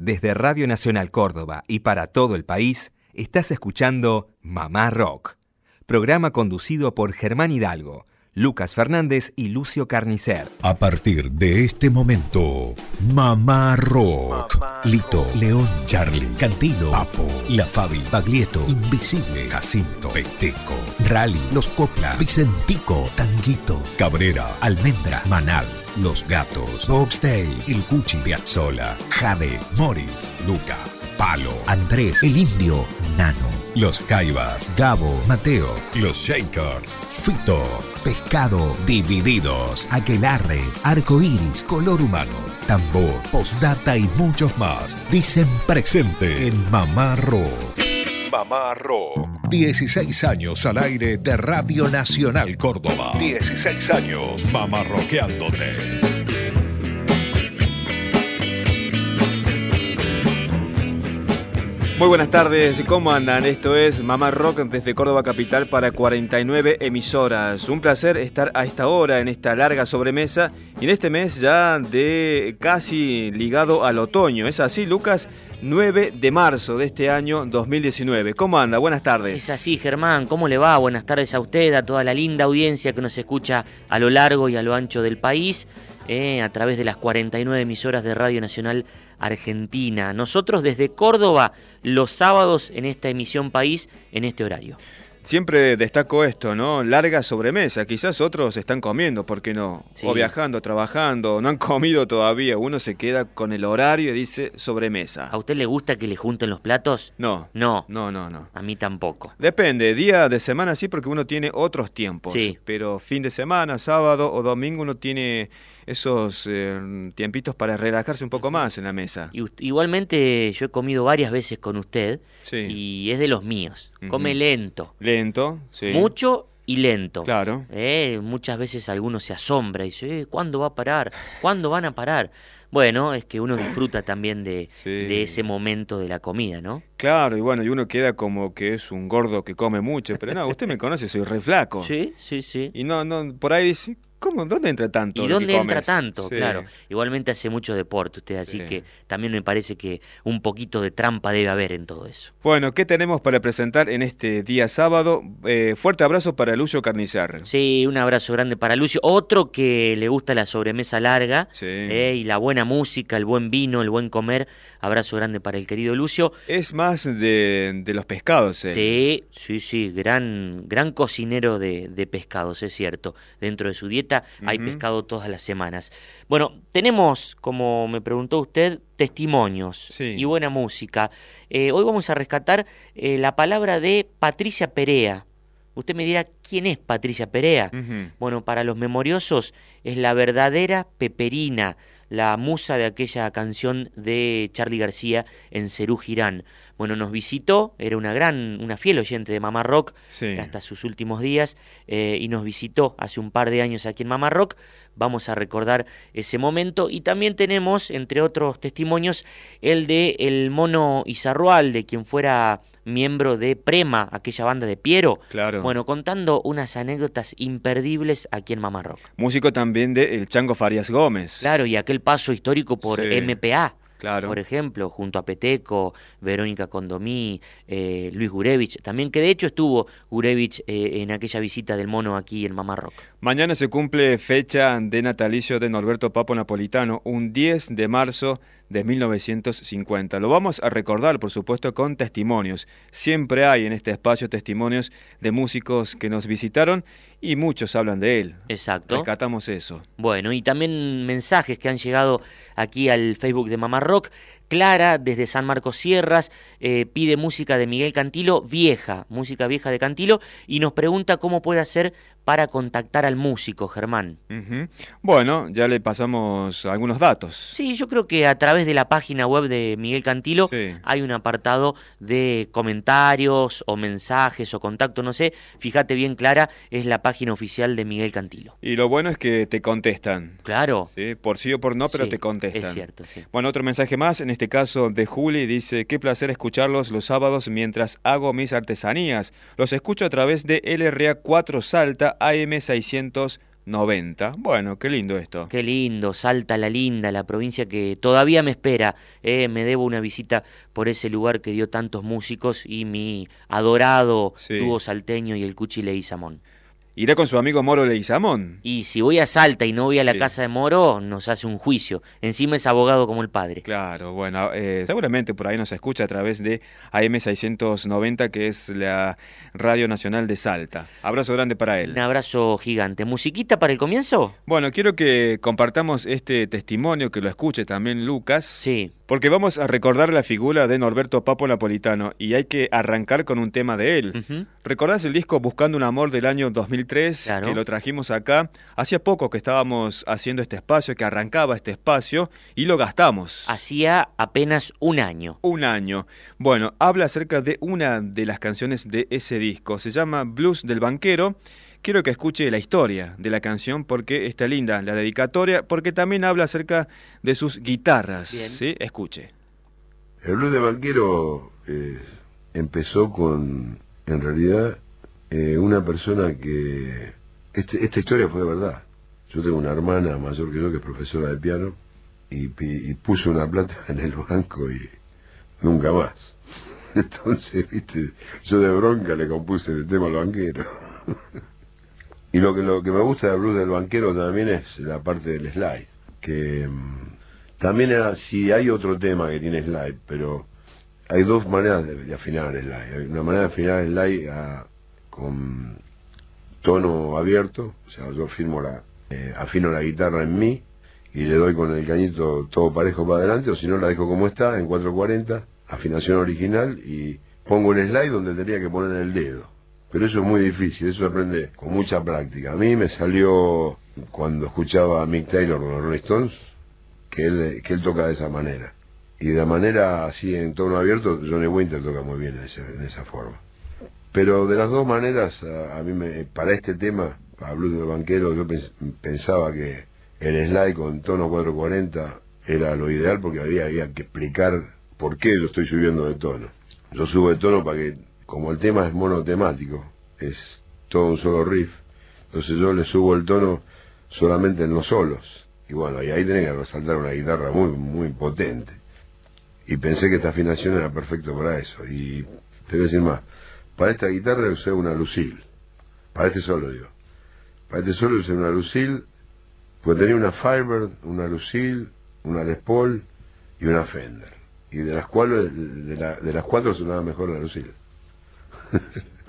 Desde Radio Nacional Córdoba y para todo el país, estás escuchando Mamá Rock, programa conducido por Germán Hidalgo, Lucas Fernández y Lucio Carnicer. A partir de este momento, Mamá Rock. Lito, León, Charlie, Cantilo, Papo, La Fabi, Baglietto, Invisible, Jacinto, Peteco, Rally, Los Copla, Vicentico, Tanguito, Cabrera, Almendra, Manal, Los Gatos, Boxdale, El Cuchi, Piazzola, Jade, Morris, Luca, Palo, Andrés, El Indio, Nano. Los Jaivas, Gabo, Mateo, Los Shakers, Fito, Pescado, Divididos, Aquelarre, Arcoiris, Color Humano, Tambor, Postdata y muchos más. Dicen presente en Mamá Rock. Mamá Rock. 16 años al aire de Radio Nacional Córdoba. 16 años mamá Muy buenas tardes, ¿cómo andan? Esto es Mamá Rock desde Córdoba Capital para 49 emisoras. Un placer estar a esta hora en esta larga sobremesa y en este mes ya de casi ligado al otoño. ¿Es así, Lucas? 9 de marzo de este año 2019. ¿Cómo anda? Buenas tardes. Es así, Germán. ¿Cómo le va? Buenas tardes a usted, a toda la linda audiencia que nos escucha a lo largo y a lo ancho del país, eh, a través de las 49 emisoras de Radio Nacional Argentina. Nosotros desde Córdoba, los sábados en esta emisión País, en este horario. Siempre destaco esto, ¿no? Larga sobremesa. Quizás otros están comiendo, ¿por qué no? Sí. O viajando, trabajando, no han comido todavía. Uno se queda con el horario y dice sobremesa. ¿A usted le gusta que le junten los platos? No. No. No, no, no. A mí tampoco. Depende, día de semana sí, porque uno tiene otros tiempos. Sí. Pero fin de semana, sábado o domingo, uno tiene esos eh, tiempitos para relajarse un poco más en la mesa. Y igualmente yo he comido varias veces con usted Sí. y es de los míos. Come lento. Lento, sí. Mucho y lento. Claro. Eh, muchas veces alguno se asombra y dice, eh, ¿cuándo va a parar? ¿Cuándo van a parar? Bueno, es que uno disfruta también de, Sí. de ese momento de la comida, ¿no? Claro, y bueno, y uno queda como que es un gordo que come mucho, pero no, usted me conoce, soy re flaco. Sí, sí, sí. Y no, no, por ahí dice, ¿cómo? ¿Dónde entra tanto? ¿Y dónde entra tanto? Sí. Claro. Igualmente hace mucho deporte usted, así Sí. que también me parece que un poquito de trampa debe haber en todo eso. Bueno, ¿qué tenemos para presentar en este día sábado? Eh, fuerte abrazo para Lucio Carnicer. Sí, un abrazo grande para Lucio. Otro que le gusta la sobremesa larga Sí. eh, y la buena música, el buen vino, el buen comer. Abrazo grande para el querido Lucio. Es más de, de los pescados, él. Sí, sí, sí, gran, gran cocinero de, de pescados, es cierto. Dentro de su dieta hay pescado todas las semanas. Bueno, tenemos, como me preguntó usted, testimonios Sí. y buena música. Eh, hoy vamos a rescatar eh, la palabra de Patricia Perea. Usted me dirá, ¿quién es Patricia Perea? Bueno, para los memoriosos es la verdadera Peperina, la musa de aquella canción de Charlie García en Cerú Girán. Bueno, nos visitó, era una gran, una fiel oyente de Mamá Rock Sí. hasta sus últimos días eh, y nos visitó hace un par de años aquí en Mamá Rock. Vamos a recordar ese momento y también tenemos, entre otros testimonios, el de el mono Izarrual, de quien fuera miembro de Prema, aquella banda de Piero. Claro. Bueno, contando unas anécdotas imperdibles aquí en Mamá Rock. Músico también de El Chango Farias Gómez. Claro, y aquel paso histórico por Sí. MPA. Claro. Por ejemplo, junto a Peteco, Verónica Condomí, eh, Luis Gurevich, también que de hecho estuvo Gurevich eh, en aquella visita del mono aquí en Mamá Rock. Mañana se cumple fecha de natalicio de Norberto Papo Napolitano, un 10 de marzo de 1950. Lo vamos a recordar, por supuesto, con testimonios. Siempre hay en este espacio testimonios de músicos que nos visitaron y muchos hablan de él. Exacto. Rescatamos eso. Bueno, y también mensajes que han llegado aquí al Facebook de Mamá Rock. Clara, desde San Marcos Sierras, eh, pide música de Miguel Cantilo, vieja, música vieja de Cantilo, y nos pregunta cómo puede hacer para contactar al músico, Germán. Bueno, ya le pasamos algunos datos. Sí, yo creo que a través de la página web de Miguel Cantilo Sí. hay un apartado de comentarios o mensajes o contacto, no sé. Fíjate bien, Clara, es la página oficial de Miguel Cantilo. Y lo bueno es que te contestan. Claro. ¿sí? Por sí o por no, pero Sí, te contestan. Es cierto, sí. Bueno, otro mensaje más, en este caso de Juli, dice, qué placer escucharlos los sábados mientras hago mis artesanías. Los escucho a través de LRA 4 Salta AM 90. Bueno, qué lindo esto. Qué lindo, Salta la Linda, la provincia que todavía me espera. Eh, me debo una visita por ese lugar que dio tantos músicos y mi adorado dúo salteño y el Cuchi Leguizamón. Irá con su amigo Moro Leguizamón. Y si voy a Salta y no voy a la casa de Moro, nos hace un juicio. Encima es abogado como el padre. Claro, bueno, eh, seguramente por ahí nos escucha a través de AM690, que es la Radio Nacional de Salta. Abrazo grande para él. Un abrazo gigante. ¿Musiquita para el comienzo? Bueno, quiero que compartamos este testimonio, que lo escuche también Lucas. Sí. Porque vamos a recordar la figura de Norberto Papo Napolitano y hay que arrancar con un tema de él. ¿Recordás el disco Buscando un Amor del año 2003 que lo trajimos acá? Hacía poco que estábamos haciendo este espacio, que arrancaba este espacio y lo gastamos. Hacía apenas un año. Un año. Bueno, habla acerca de una de las canciones de ese disco. Se llama Blues del Banquero quiero que escuche la historia de la canción porque está linda, la dedicatoria, porque también habla acerca de sus guitarras. ¿sí? Escuche. El blues de banquero eh, empezó con, en realidad, eh, una persona que... Este, esta historia fue de verdad. Yo tengo una hermana mayor que yo que es profesora de piano y, y puso una plata en el banco y nunca más. Entonces, viste, yo de bronca le compuse el tema al banquero. Y lo que, lo que me gusta de blues del banquero también es la parte del slide, que mm, también si hay otro tema que tiene slide, pero hay dos maneras de, afinar el slide. Hay una manera de afinar el slide con tono abierto, o sea, yo firmo la, eh, afino la guitarra en mí y le doy con el cañito todo parejo para adelante, o si no la dejo como está, en 440, afinación original, y pongo el slide donde tendría que poner el dedo pero eso es muy difícil, eso aprende con mucha práctica. A mí me salió cuando escuchaba a Mick Taylor con los Rolling Stones, que él, que él toca de esa manera. Y de manera así en tono abierto, Johnny Winter toca muy bien en, esa forma. Pero de las dos maneras, a, mí me, para este tema, para Blues del Banquero, yo pensaba que el slide con tono 440 era lo ideal porque había, había que explicar por qué yo estoy subiendo de tono. Yo subo de tono para que como el tema es monotemático, es todo un solo riff, entonces yo le subo el tono solamente en los solos. Y bueno, y ahí tenía que resaltar una guitarra muy, muy potente. Y pensé que esta afinación era perfecta para eso. Y te voy a decir más, para esta guitarra usé una Lucille. Para este solo digo. Para este solo usé una Lucille, pues tenía una Firebird, una Lucille, una Les Paul y una Fender. Y de las cuales, de, de las cuatro sonaba mejor la Lucille.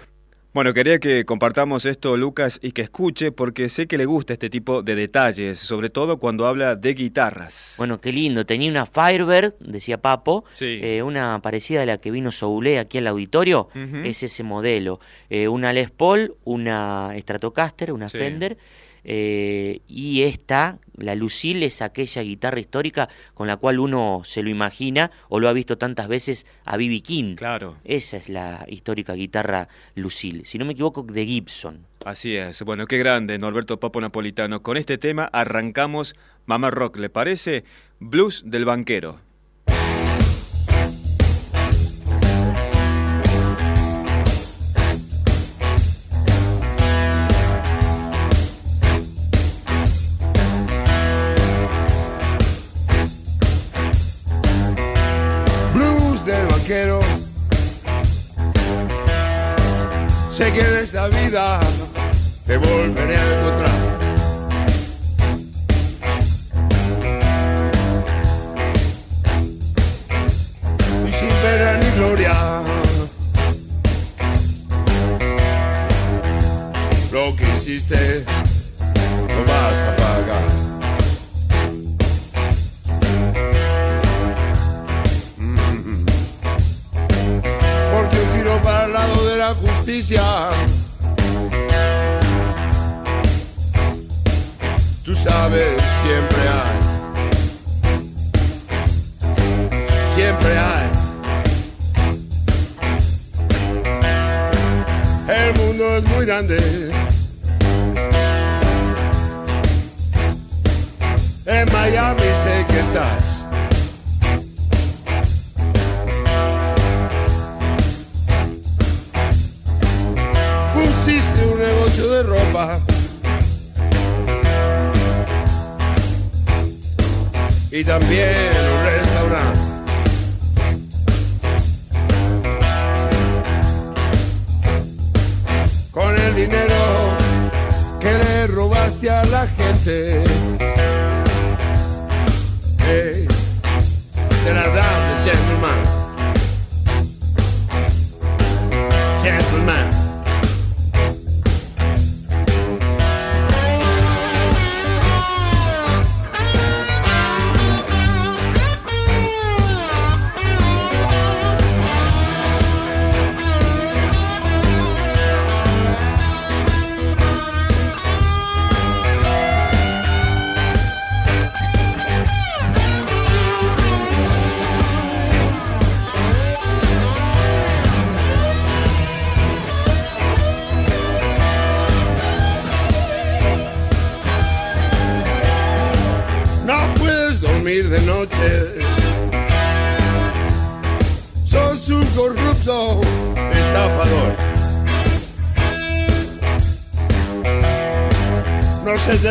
Bueno, quería que compartamos esto, Lucas, y que escuche, porque sé que le gusta este tipo de detalles, sobre todo cuando habla de guitarras. Bueno, qué lindo. Tenía una Firebird, decía Papo, eh, una parecida a la que vino Soule aquí al auditorio, es ese modelo. Eh, una Les Paul, una Stratocaster, una Fender eh, y esta, la Lucille, es aquella guitarra histórica con la cual uno se lo imagina o lo ha visto tantas veces a B.B. King. Claro. Esa es la histórica guitarra Lucille, si no me equivoco, de Gibson. Así es. Bueno, qué grande, Norberto Papo Napolitano. Con este tema arrancamos Mamá Rock, ¿le parece? Blues del banquero. Vida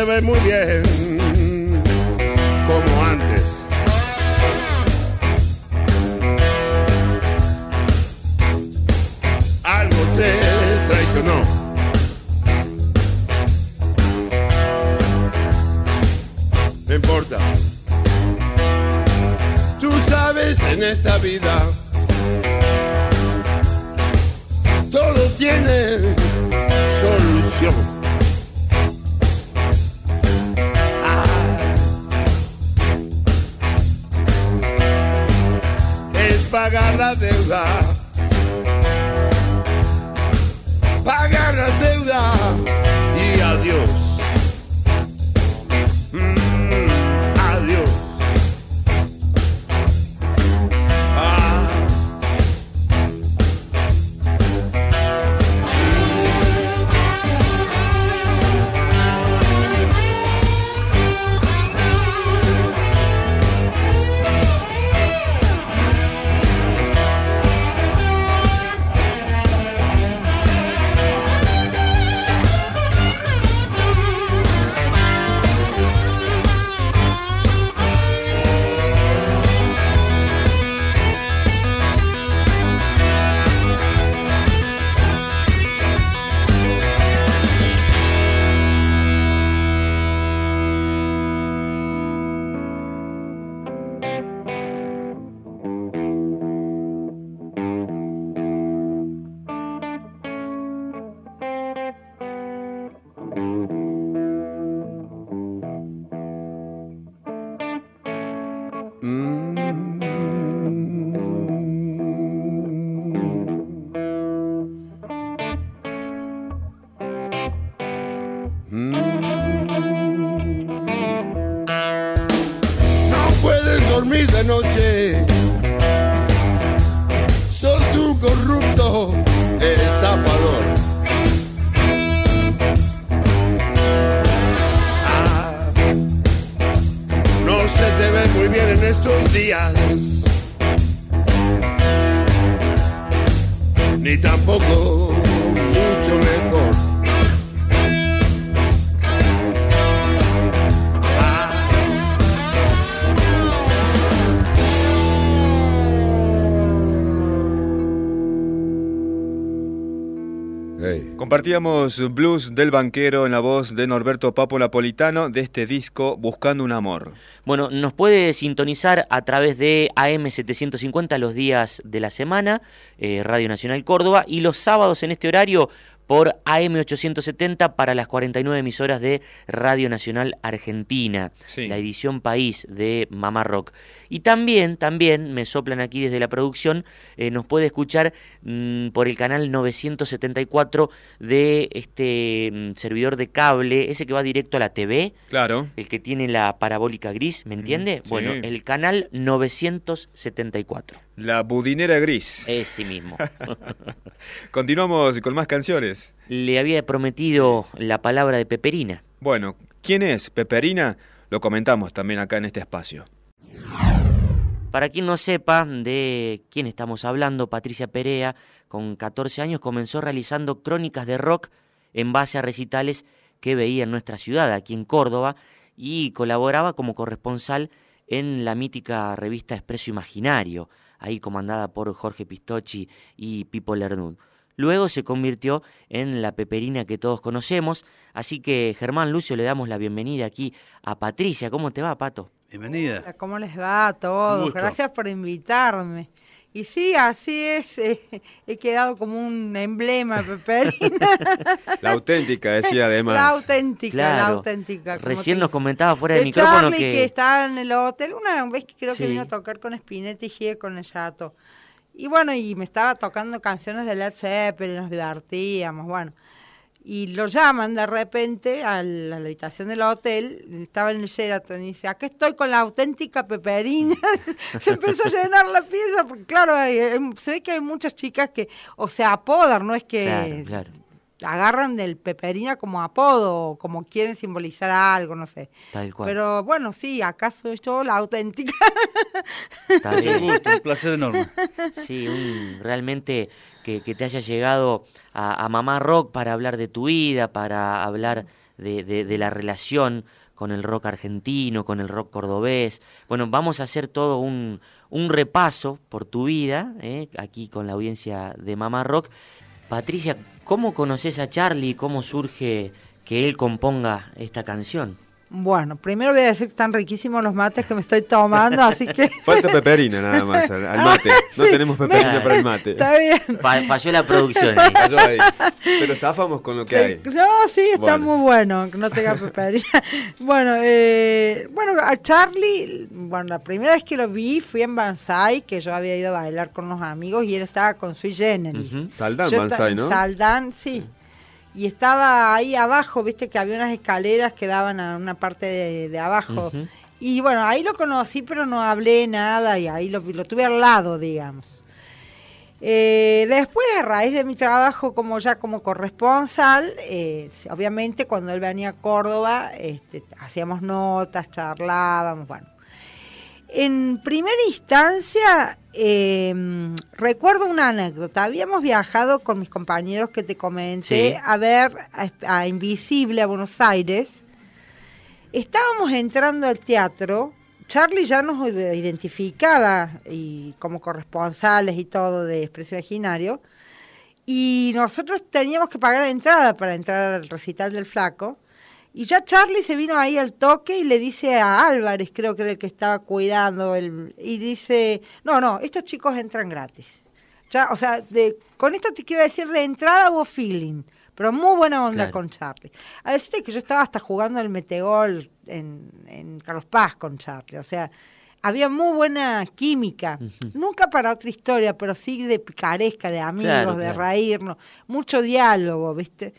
ve muy Compartíamos Blues del Banquero en la voz de Norberto Papo Napolitano de este disco Buscando un Amor. Bueno, nos puede sintonizar a través de AM750 los días de la semana, eh, Radio Nacional Córdoba, y los sábados en este horario por AM870 para las 49 emisoras de Radio Nacional Argentina, Sí. la edición País de Mamá Rock. Y también, también, me soplan aquí desde la producción, eh, nos puede escuchar mm, por el canal 974 de este mm, servidor de cable, ese que va directo a la TV, Claro. el que tiene la parabólica gris, ¿me entiende? sí. Bueno, el canal 974. La budinera gris. Ese mismo. Continuamos con más canciones. Le había prometido la palabra de Peperina. Bueno, ¿quién es Peperina? Lo comentamos también acá en este espacio. Para quien no sepa de quién estamos hablando, Patricia Perea, con 14 años, comenzó realizando crónicas de rock en base a recitales que veía en nuestra ciudad, aquí en Córdoba, y colaboraba como corresponsal en la mítica revista Expreso Imaginario, ahí comandada por Jorge Pistocchi y Pipo Lernud. Luego se convirtió en la peperina que todos conocemos, así que Germán Lucio le damos la bienvenida aquí a Patricia. ¿Cómo te va, Pato? Bienvenida. ¿Cómo les va a todos? Gracias por invitarme. Y sí, así es, eh, he quedado como un emblema peperina. La auténtica, decía además. La auténtica, la auténtica. Recién nos comentaba fuera de, micrófono que... que estaba en el hotel, una vez que creo que vino a tocar con Spinetti y con el Chato. Y bueno, y me estaba tocando canciones de Led Zeppelin, nos divertíamos, bueno y lo llaman de repente a la, habitación del hotel, estaba en el Sheraton y dice, aquí estoy con la auténtica peperina. se empezó a llenar la pieza, porque claro, se ve que hay muchas chicas que o se apodan, no es que agarran del peperina como apodo, como quieren simbolizar algo, no sé. Pero bueno, sí, acaso yo la auténtica. un placer enorme. Sí, un, realmente que, te haya llegado a, Mamá Rock para hablar de tu vida, para hablar de, la relación con el rock argentino, con el rock cordobés. Bueno, vamos a hacer todo un, repaso por tu vida, ¿eh? aquí con la audiencia de Mamá Rock. Patricia, ¿cómo conoces a Charlie? ¿Cómo surge que él componga esta canción? Bueno, primero voy a decir que están riquísimos los mates que me estoy tomando, así que... Falta peperina nada más al, mate. no tenemos peperina para el mate. Está bien. falló la producción ahí. Falló ahí. Pero zafamos con lo que hay. No, sí, está muy bueno que no tenga peperina. bueno, eh, bueno, a Charlie, bueno, la primera vez que lo vi fui en Banzai, que yo había ido a bailar con unos amigos y él estaba con Sui Generis. Saldán Banzai, ¿no? Saldán, sí y estaba ahí abajo, viste que había unas escaleras que daban a una parte de, abajo. Y bueno, ahí lo conocí, pero no hablé nada y ahí lo, tuve al lado, digamos. Eh, después, a raíz de mi trabajo como ya como corresponsal, eh, obviamente cuando él venía a Córdoba, este, hacíamos notas, charlábamos, bueno. En primera instancia, em, recuerdo una anécdota. Habíamos viajado con mis compañeros que te comenté a ver a, Invisible a Buenos Aires. Estábamos entrando al teatro. Charlie ya nos identificaba y como corresponsales y todo de Expreso Imaginario. Y nosotros teníamos que pagar la entrada para entrar al recital del Flaco. Y ya Charlie se vino ahí al toque y le dice a Álvarez, creo que era el que estaba cuidando, el, y dice, no, no, estos chicos entran gratis. Ya, o sea, de, con esto te quiero decir, de entrada hubo feeling, pero muy buena onda con Charlie. A decirte que yo estaba hasta jugando el metegol en, en Carlos Paz con Charlie, o sea, había muy buena química, nunca para otra historia, pero sí de picaresca, de amigos, de reírnos, mucho diálogo, ¿viste?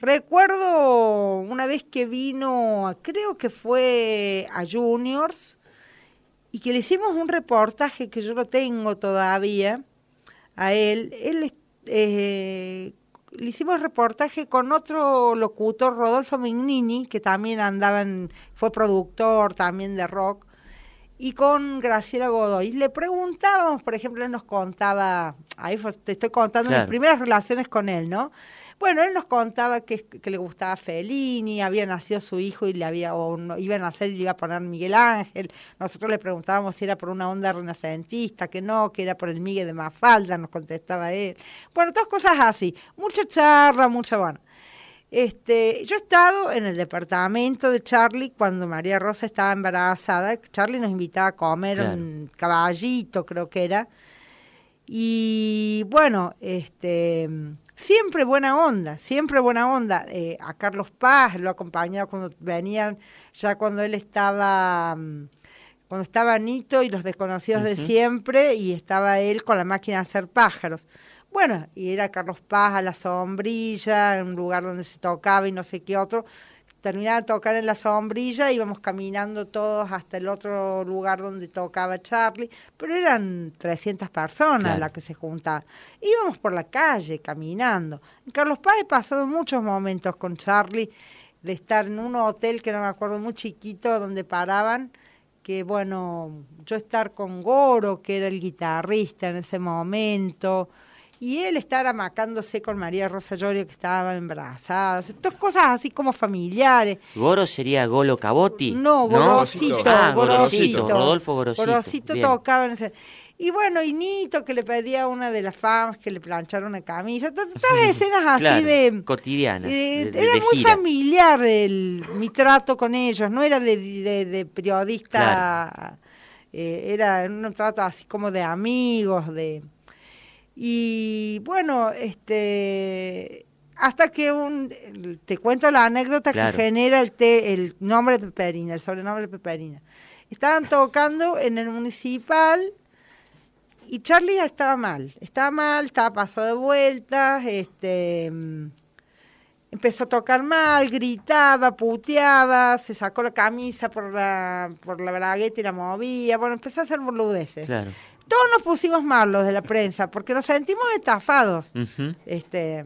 Recuerdo una vez que vino, creo que fue a Juniors, y que le hicimos un reportaje que yo lo tengo todavía a él. Él eh, le hicimos reportaje con otro locutor, Rodolfo Mignini, que también andaba fue productor también de rock, y con Graciela Godoy. Le preguntábamos, por ejemplo, él nos contaba, ahí te estoy contando mis primeras relaciones con él, ¿no? Bueno, él nos contaba que, le gustaba Fellini, había nacido su hijo y le había, o iba a nacer y le iba a poner Miguel Ángel. Nosotros le preguntábamos si era por una onda renacentista, que no, que era por el Miguel de Mafalda, nos contestaba él. Bueno, todas cosas así. Mucha charla, mucha, bueno. Este, yo he estado en el departamento de Charlie cuando María Rosa estaba embarazada. Charlie nos invitaba a comer un caballito, creo que era. Y bueno, este siempre buena onda, siempre buena onda. Eh, a Carlos Paz lo acompañaba cuando venían, ya cuando él estaba, mm, cuando estaba Nito y los desconocidos de siempre, y estaba él con la máquina de hacer pájaros. Bueno, y era Carlos Paz a la sombrilla, en un lugar donde se tocaba y no sé qué otro terminaba de tocar en la sombrilla, íbamos caminando todos hasta el otro lugar donde tocaba Charlie, pero eran 300 personas las que se juntaban. Íbamos por la calle caminando. En Carlos Paz he pasado muchos momentos con Charlie de estar en un hotel que no me acuerdo muy chiquito donde paraban que bueno, yo estar con Goro, que era el guitarrista en ese momento, y él estar amacándose con María Rosa Llorio que estaba embarazada, todas cosas así como familiares. ¿Goro sería Golo Cabotti? No, Gorosito, Ah, Gorosito. Gorosito, Rodolfo Gorosito. Gorosito Bien. tocaba en ese... Y bueno, y Nito que le pedía a una de las fans que le planchara una camisa, to- todas escenas así Claro, de... cotidianas. de- de- era de muy gira. familiar el, mi trato con ellos, no era de, periodista, eh, era un trato así como de amigos, de... Y bueno, este hasta que un te cuento la anécdota Claro. que genera el te- el nombre de Peperina, el sobrenombre de Peperina. Estaban tocando en el municipal y Charlie ya estaba mal, estaba mal, estaba pasado de vueltas, este empezó a tocar mal, gritaba, puteaba, se sacó la camisa por la, por la bragueta y la movía, bueno, empezó a hacer boludeces. Claro. Todos nos pusimos mal los de la prensa, porque nos sentimos estafados. Este,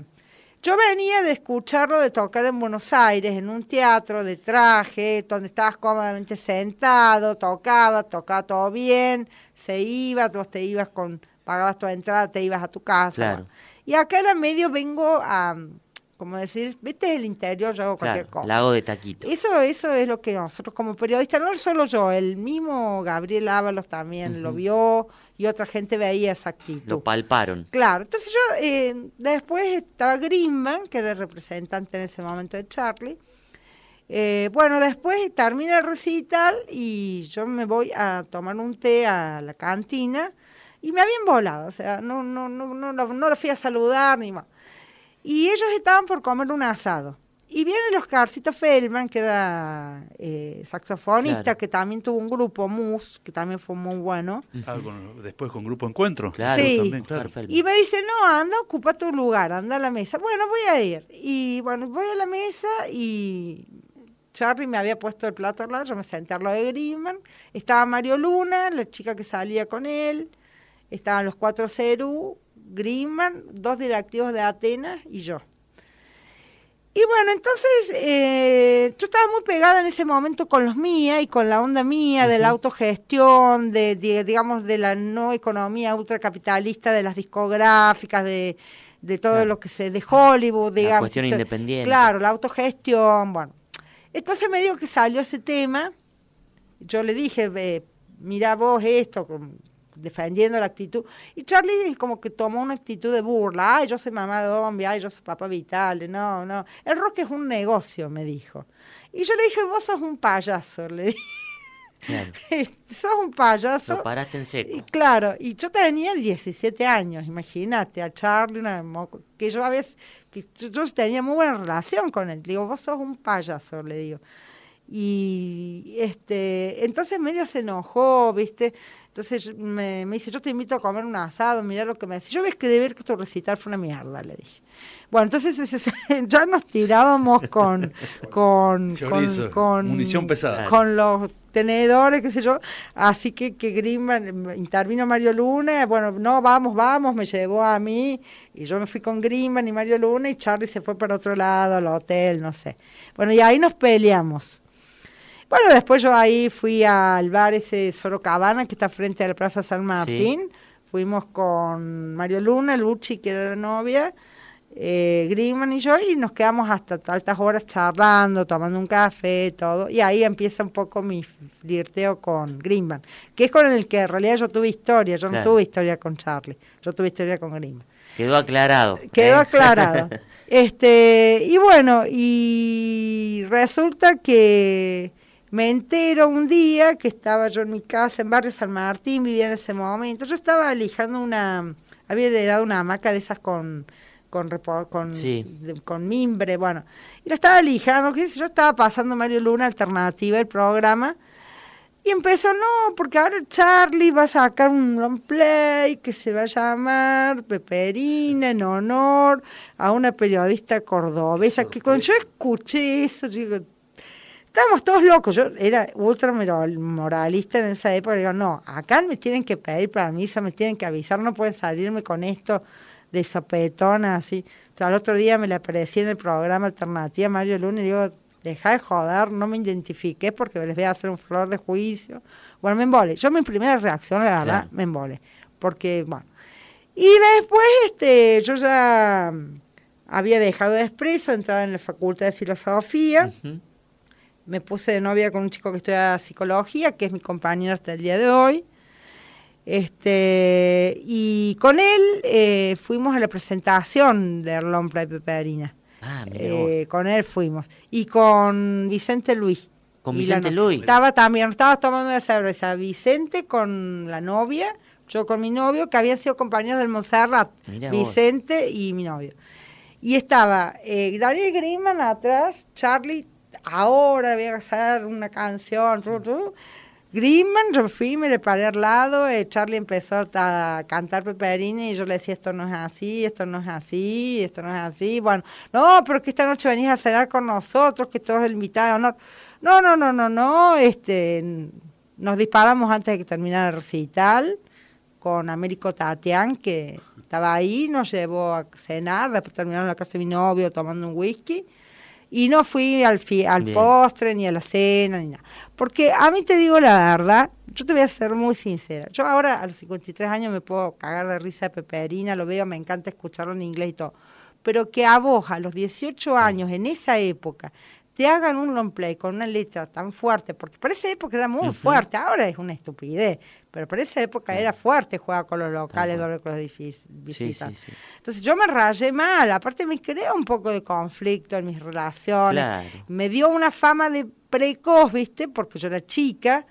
yo venía de escucharlo de tocar en Buenos Aires, en un teatro de traje, donde estabas cómodamente sentado, tocaba, tocaba todo bien, se iba, vos te ibas con, pagabas tu entrada, te ibas a tu casa. Claro. Y acá en el medio vengo a, como decir, viste el interior, yo hago cualquier Claro, cosa. lago de taquito. Eso, eso es lo que nosotros como periodistas, no solo yo, el mismo Gabriel Ábalos también lo vio y otra gente veía esa actitud. Lo palparon. Claro, entonces yo, eh, después estaba Greenman, que era el representante en ese momento de Charlie. Eh, bueno, después termina el recital y yo me voy a tomar un té a la cantina y me habían volado, o sea, no, no, no, no, no, no lo fui a saludar ni más. Y ellos estaban por comer un asado. Y viene el Oscarcito Feldman, que era eh, saxofonista, Claro. que también tuvo un grupo, Mus, que también fue muy bueno. Ah, con- después con Grupo Encuentro. Claro, Sí. también, claro. Y me dice, no, anda, ocupa tu lugar, anda a la mesa. Bueno, voy a ir. Y bueno, voy a la mesa y Charlie me había puesto el plato al lado, yo me senté al lado de Greenman. Estaba Mario Luna, la chica que salía con él. Estaban los cuatro Cerú, Greenman, dos directivos de Atenas y yo. Y bueno, entonces eh, yo estaba muy pegada en ese momento con los mía y con la onda mía de la autogestión, de, de, digamos, de la no economía ultracapitalista de las discográficas, de, de todo Claro. lo que se, de Hollywood, La digamos. cuestión esto- independiente. Claro, la autogestión, bueno. Entonces me dio que salió ese tema, yo le dije, ve, mira vos esto, defendiendo la actitud, y Charlie como que tomó una actitud de burla, ay, yo soy mamá de ay, yo soy papá vital, no, no, el rock es un negocio, me dijo. Y yo le dije, vos sos un payaso, le dije, Claro. sos un payaso. Lo paraste en seco. Y claro, y yo tenía 17 años, imagínate, a Charlie, una que yo a veces, que yo, yo tenía muy buena relación con él. Digo, vos sos un payaso, le digo. Y este, entonces medio se enojó, ¿viste? Entonces me, me dice, yo te invito a comer un asado, mira lo que me decís. Yo voy a escribir que tu recital fue una mierda, le dije. Bueno, entonces ese- ya nos tirábamos con, con, Chorizo, con, con munición pesada. con los tenedores, qué sé yo. Así que, que Greenman, intervino Mario Luna, bueno, no, vamos, vamos, me llevó a mí, y yo me fui con Greenman y Mario Luna, y Charlie se fue para otro lado, al hotel, no sé. Bueno, y ahí nos peleamos. Bueno, después yo ahí fui al bar ese Sorocabana, que está frente a la Plaza San Martín. Fuimos con Mario Luna, Luchi, que era la novia, eh, Greenman y yo, y nos quedamos hasta altas horas charlando, tomando un café, todo. Y ahí empieza un poco mi flirteo con Greenman, que es con el que en realidad yo tuve historia. Yo no tuve historia con Charlie, yo tuve historia con Greenman. Quedó aclarado. Quedó ¿eh? aclarado. este, y bueno, y resulta que me entero un día que estaba yo en mi casa en Barrio San Martín, vivía en ese momento. Yo estaba lijando una, había heredado una hamaca de esas con con con, Sí. con mimbre, bueno, y la estaba lijando, qué sé yo, estaba pasando Mario Luna Alternativa, el programa, y empezó, no, porque ahora Charlie va a sacar un long play que se va a llamar Peperina en honor a una periodista cordobesa. Que cuando yo escuché eso, yo digo, estábamos todos locos. Yo era ultra moral- moralista en esa época. Digo, no, acá me tienen que pedir para misa, me tienen que avisar, no pueden salirme con esto de sopetona, así. O sea, al otro día me le aparecí en el programa Alternativa Mario Luna y digo, deja de joder, no me identifiqué porque les voy a hacer un flor de juicio. Bueno, me embole. Yo mi primera reacción, la verdad, Claro. me embole. Porque, bueno. Y después este, yo ya había dejado de expreso, entraba en la facultad de filosofía. Me puse de novia con un chico que estudia psicología, que es mi compañero hasta el día de hoy. Este, y con él eh, fuimos a la presentación de Erlompra y Peperina. Ah, mira Eh, con él fuimos. Y con Vicente Luis. Con Vicente no- Luis. Estaba también, estaba tomando la cerveza. Vicente con la novia, yo con mi novio, que habían sido compañeros del Montserrat. Mirá vos. Vicente y mi novio. Y estaba eh, Daniel Grimman atrás, Charlie, ahora voy a hacer una canción. ru, ru. Grimman, yo fui, me le paré al lado, eh, Charlie empezó a cantar Peperini y yo le decía, esto no es así, esto no es así, esto no es así. Bueno, no, pero que esta noche venís a cenar con nosotros, que todos el invitado de honor. No, no, no, no, no, este, nos disparamos antes de que terminara el recital con Américo Tatián, que estaba ahí, nos llevó a cenar, después terminaron la casa de mi novio tomando un whisky, y no fui al, fi- al Bien. postre, ni a la cena, ni nada. Porque a mí te digo la verdad, yo te voy a ser muy sincera. Yo ahora a los 53 años me puedo cagar de risa de peperina, lo veo, me encanta escucharlo en inglés y todo. Pero que a vos, a los 18 años, en esa época, te hagan un long play con una letra tan fuerte, porque para esa época era muy fuerte, ahora es una estupidez, pero para esa época era fuerte jugar con los locales, doble con los Sí, sí, sí. Entonces yo me rayé mal, aparte me crea un poco de conflicto en mis relaciones. Claro. Me dio una fama de precoz, ¿viste? Porque yo era chica.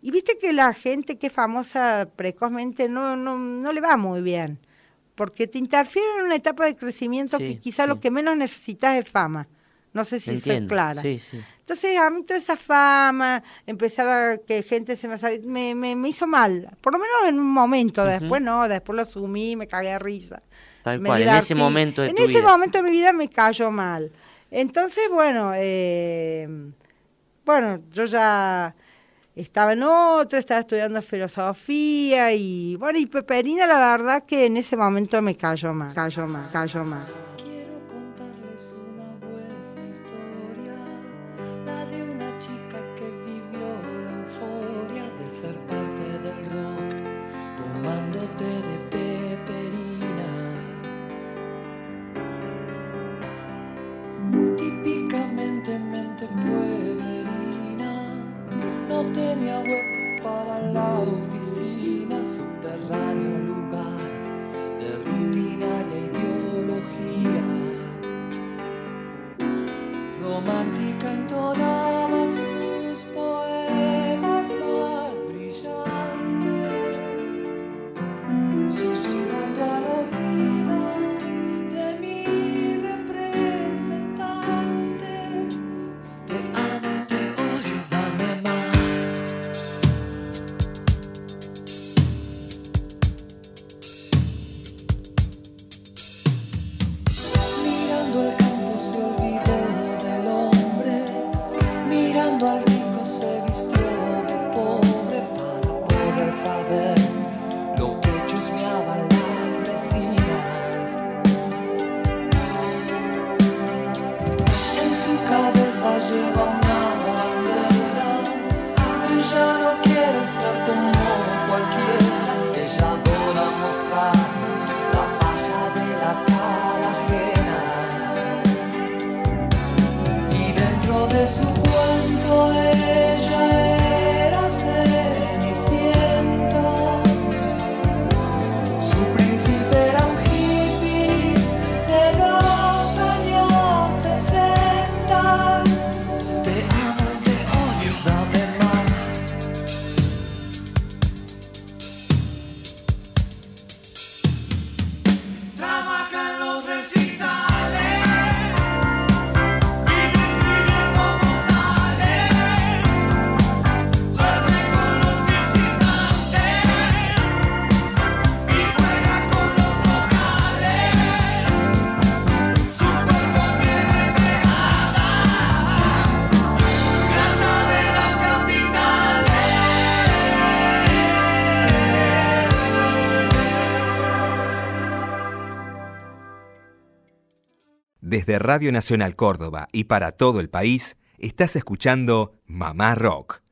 Y viste que la gente que es famosa precozmente no, no, no le va muy bien. Porque te interfiere en una etapa de crecimiento Sí, que quizá sí. lo que menos necesitas es fama. No sé si soy Entiendo. clara. Sí, sí. Entonces, a mí toda esa fama, empezar a que gente se me saliera, me, me, me hizo mal. Por lo menos en un momento, después no, después lo asumí, me cagué de risa. Tal me cual, en ese momento de En tu ese vida. momento de mi vida me cayó mal. Entonces, bueno, eh, bueno, yo ya estaba en otra, estaba estudiando filosofía y, bueno, y Peperina la verdad que en ese momento me cayó mal, cayó mal, cayó mal. Para la oficina, Desde Radio Nacional Córdoba y para todo el país, estás escuchando Mamá Rock,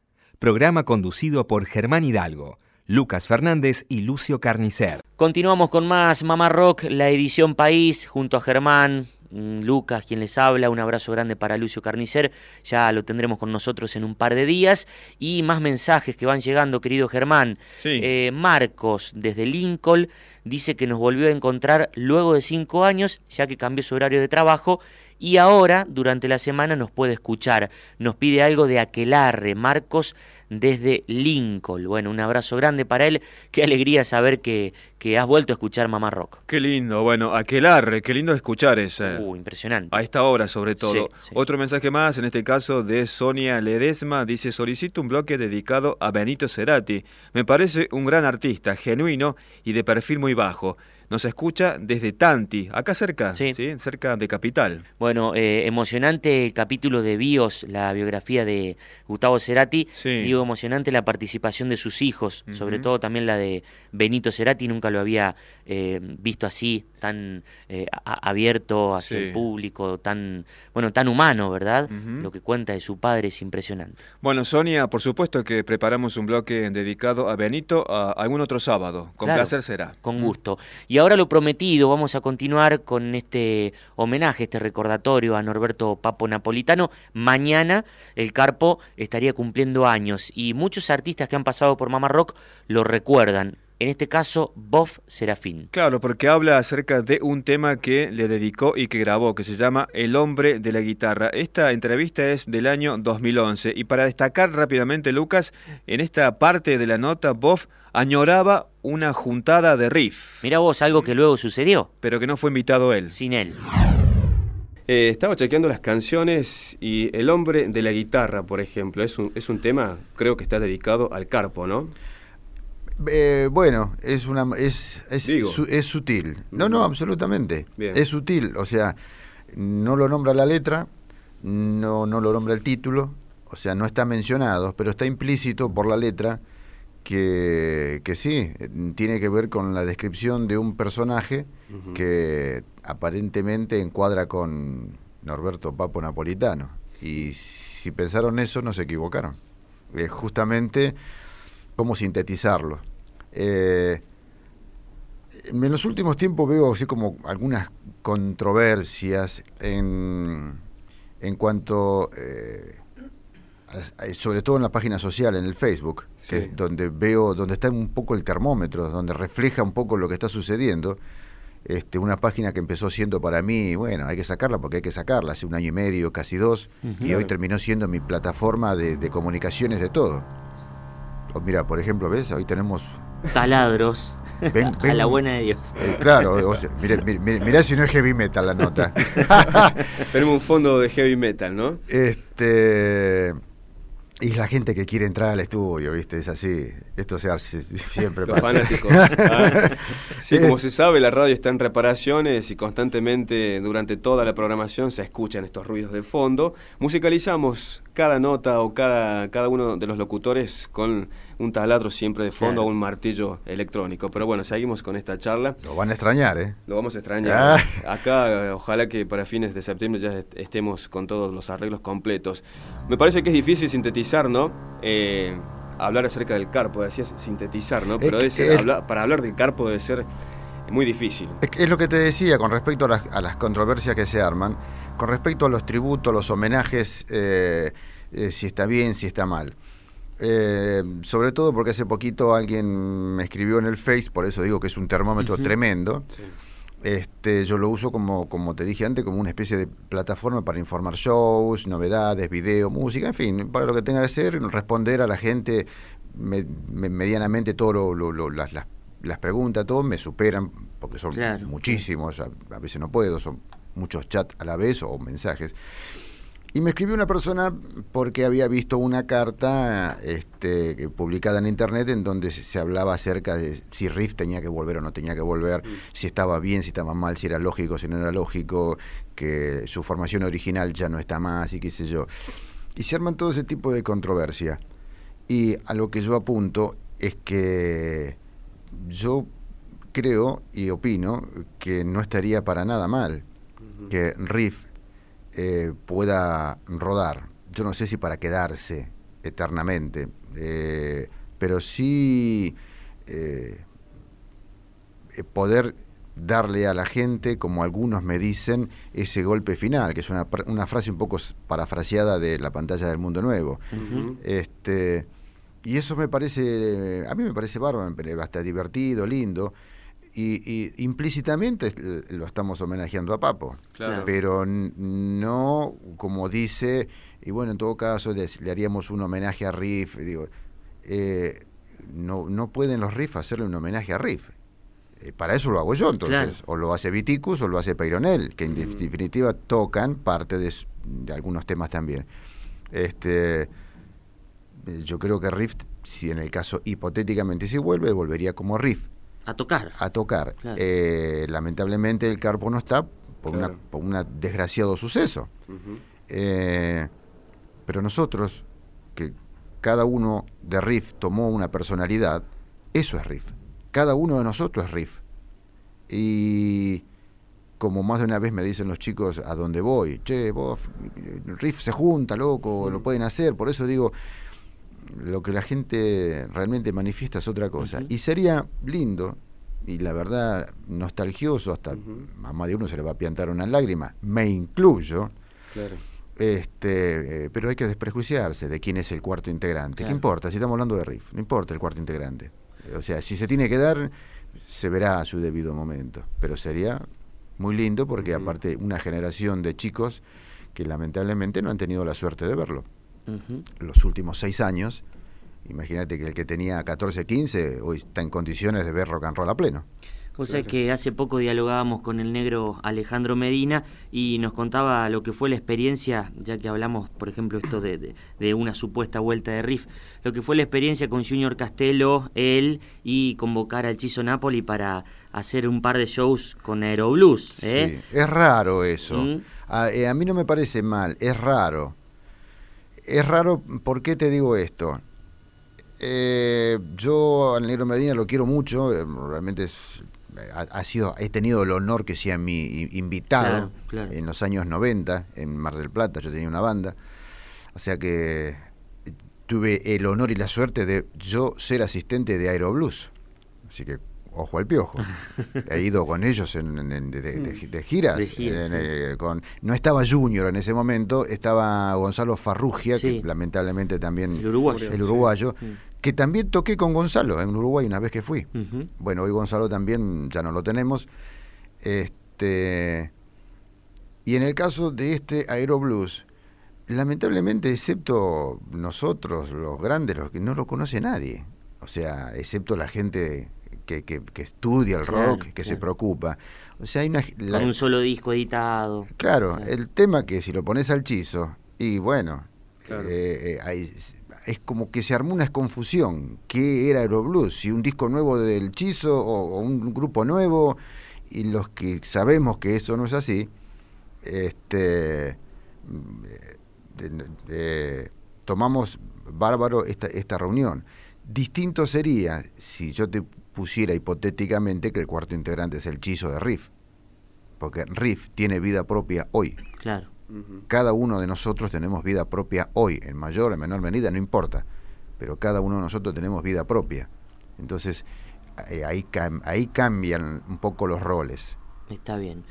programa conducido por Germán Hidalgo, Lucas Fernández y Lucio Carnicer. Continuamos con más Mamá Rock, la edición País, junto a Germán, mm, Lucas, quien les habla. Un abrazo grande para Lucio Carnicer. Ya lo tendremos con nosotros en un par de días. Y más mensajes que van llegando, querido Germán. Sí. Eh, Marcos, desde Lincoln, dice que nos volvió a encontrar luego de cinco años, ya que cambió su horario de trabajo. Y ahora, durante la semana, nos puede escuchar. Nos pide algo de Aquelarre, Marcos, desde Lincoln. Bueno, un abrazo grande para él. Qué alegría saber que, que has vuelto a escuchar Mamá Rock. Qué lindo, bueno, aquelarre, qué lindo escuchar ese. Uh, impresionante. A esta hora, sobre todo. Sí, sí. Otro mensaje más, en este caso de Sonia Ledesma, dice: Solicito un bloque dedicado a Benito Cerati. Me parece un gran artista, genuino y de perfil muy bajo. Nos escucha desde Tanti, acá cerca, Sí. cerca de Capital. Bueno, eh, emocionante capítulo de Bios, la biografía de Gustavo Cerati. Sí. Digo, emocionante la participación de sus hijos, sobre todo también la de Benito Cerati. Nunca lo había eh, visto así, tan eh, abierto hacia Sí. el público, tan, bueno, tan humano, ¿verdad? Lo que cuenta de su padre es impresionante. Bueno, Sonia, por supuesto que preparamos un bloque dedicado a Benito a algún otro sábado. Con Claro. placer será. Con gusto. Y ahora lo prometido, vamos a continuar con este homenaje, este recordatorio a Norberto Papo Napolitano. Mañana el Carpo estaría cumpliendo años y muchos artistas que han pasado por Mamá Rock lo recuerdan. En este caso, Bob Serafín. Claro, porque habla acerca de un tema que le dedicó y que grabó, que se llama El hombre de la guitarra. Esta entrevista es del año 2011 y para destacar rápidamente, Lucas, en esta parte de la nota, Bob añoraba una juntada de riff, Mira vos, algo que luego sucedió, pero que no fue invitado él. sin él. Eh, estaba chequeando las canciones y El hombre de la guitarra, por ejemplo, es un, es un tema, creo que está dedicado al carpo, ¿no? Eh, bueno, es una es, es, Digo. su- es sutil. No, no, absolutamente. Bien. Es sutil, o sea, no lo nombra la letra, no, no lo nombra el título, o sea, no está mencionado, pero está implícito por la letra que, que sí, tiene que ver con la descripción de un personaje que aparentemente encuadra con Norberto Papo Napolitano. Y si pensaron eso, no se equivocaron. Es justamente cómo sintetizarlo. Eh, en los últimos tiempos veo así como algunas controversias en, en cuanto, eh, sobre todo en la página social, en el Facebook, que es donde veo, donde está un poco el termómetro, donde refleja un poco lo que está sucediendo. Este, una página que empezó siendo para mí, bueno, hay que sacarla porque hay que sacarla, hace un año y medio, casi dos, y hoy terminó siendo mi plataforma de, de comunicaciones de todo. Oh, mira, por ejemplo, ¿ves? Hoy tenemos... Taladros. Ven- a ven- la buena de Dios. eh, claro, o sea, mire- mirá si no es heavy metal la nota. Tenemos un fondo de heavy metal, ¿no? este y la gente que quiere entrar al estudio, ¿viste? Es así. Esto se hace siempre Los pasa. fanáticos. ah. Sí, como se sabe, la radio está en reparaciones y constantemente durante toda la programación se escuchan estos ruidos de fondo. Musicalizamos cada nota o cada, cada uno de los locutores con un taladro siempre de fondo Claro. o un martillo electrónico. Pero bueno, seguimos con esta charla. Lo van a extrañar, ¿eh? Lo vamos a extrañar. Ah. Acá, ojalá que para fines de septiembre ya est- estemos con todos los arreglos completos. Me parece que es difícil sintetizar, ¿no? Eh, hablar acerca del carpo, decías sintetizar, ¿no? Pero es- para hablar del carpo debe ser muy difícil. Es, es lo que te decía con respecto a las, a las controversias que se arman, con respecto a los tributos, los homenajes, eh, eh, si está bien, si está mal. Eh, sobre todo porque hace poquito alguien me escribió en el Face, por eso digo que es un termómetro tremendo. Sí. Este, yo lo uso como, como te dije antes, como una especie de plataforma para informar shows, novedades, video, música, en fin, para lo que tenga que ser, responder a la gente me- me- medianamente todo lo- lo- lo- las, las, las preguntas, todo me superan, porque son Claro. muchísimos, a, a veces no puedo, son muchos chats a la vez o mensajes. Y me escribió una persona porque había visto una carta este, publicada en internet en donde se, se hablaba acerca de si Riff tenía que volver o no tenía que volver, si estaba bien, si estaba mal, si era lógico, si no era lógico, que su formación original ya no está más y qué sé yo. Y se arman todo ese tipo de controversia. Y a lo que yo apunto es que yo creo y opino que no estaría para nada mal que Riff eh, pueda rodar. Yo no sé si para quedarse eternamente, eh, pero sí eh, poder darle a la gente, como algunos me dicen, ese golpe final, que es una, una frase un poco parafraseada de la pantalla del mundo nuevo. Este, y eso me parece, a mí me parece bárbaro, hasta divertido, lindo. Y, y implícitamente eh, lo estamos homenajeando a Papo. Claro. Pero no como dice, y bueno, en todo caso les- le haríamos un homenaje a Riff. Digo, eh, no, no pueden los Riff hacerle un homenaje a Riff. Eh, para eso lo hago yo, entonces. Claro. O lo hace Viticus o lo hace Peyronel, que en def- definitiva tocan parte de, de algunos temas también. Este, eh, yo creo que Riff, si en el caso hipotéticamente si vuelve, volvería como Riff A tocar. a tocar. Claro. Eh, lamentablemente el Carpo no está por, Claro. una, por un desgraciado suceso. Eh, pero nosotros, que cada uno de Riff tomó una personalidad, eso es Riff. Cada uno de nosotros es Riff. Y como más de una vez me dicen los chicos a dónde voy, che, vos, Riff se junta, loco, lo pueden hacer. Por eso digo, lo que la gente realmente manifiesta es otra cosa. Y sería lindo, y la verdad, nostalgioso, hasta a más de uno se le va a piantar una lágrima, me incluyo, Claro. este, eh, pero hay que desprejuiciarse de quién es el cuarto integrante. Claro. ¿Qué importa? Si estamos hablando de Riff, no importa el cuarto integrante. O sea, si se tiene que dar, se verá a su debido momento. Pero sería muy lindo porque aparte una generación de chicos que lamentablemente no han tenido la suerte de verlo. Los últimos seis años, imagínate que el que tenía 14, 15, hoy está en condiciones de ver rock and roll a pleno. Vos sabés Claro. que hace poco dialogábamos con el negro Alejandro Medina y nos contaba lo que fue la experiencia, ya que hablamos, por ejemplo, esto de, de- de una supuesta vuelta de riff, lo que fue la experiencia con Junior Castelo, él, y convocar al Chizo Napoli para hacer un par de shows con Aeroblues. ¿eh? Sí, Es raro eso. Mm. A, eh, a mí no me parece mal, es raro. Es raro, ¿por qué te digo esto? Eh, yo al Negro Medina lo quiero mucho, eh, realmente es- ha, ha sido, he tenido el honor que sea mi invitado Claro, claro. en los años 90 en Mar del Plata, yo tenía una banda, o sea que eh, tuve el honor y la suerte de yo ser asistente de Aeroblues, así que ojo al piojo. He ido con ellos en, en- en- de, de- de- de giras. De giras, en, sí. eh, con, no estaba Junior en ese momento, estaba Gonzalo Farrugia, Sí. que lamentablemente también El uruguayo. el uruguayo, Sí. que también toqué con Gonzalo en Uruguay una vez que fui. Bueno, hoy Gonzalo también ya no lo tenemos. Este, y en el caso de este Aeroblues, lamentablemente, excepto nosotros, los grandes, los que no lo conoce nadie. O sea, excepto la gente que, que- que estudia el Claro, rock, que se preocupa. O sea, hay una... la- Con un solo disco editado. Claro, Claro. el tema que si lo pones al chizo, y bueno, Claro. eh, eh, hay- es como que se armó una confusión. ¿Qué era Aeroblues? Si un disco nuevo del chizo o, o un grupo nuevo, y los que sabemos que eso no es así, este, mm, eh, tomamos bárbaro esta, esta reunión. Distinto sería si yo te pusiera hipotéticamente que el cuarto integrante es el chizo de Riff, porque Riff tiene vida propia hoy. Claro. Cada uno de nosotros tenemos vida propia hoy, en mayor o en menor medida, no importa, pero cada uno de nosotros tenemos vida propia. Entonces, eh, ahí, ahí cambian un poco los roles. Está bien.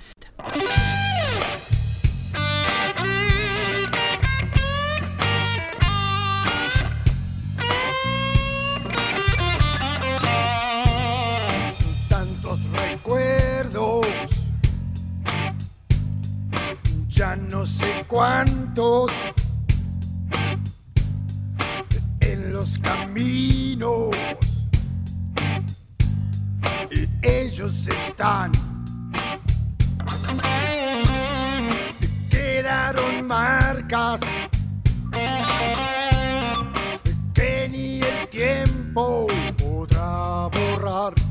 Cuántos, en los caminos, y ellos están. Quedaron marcas que ni el tiempo podrá borrar.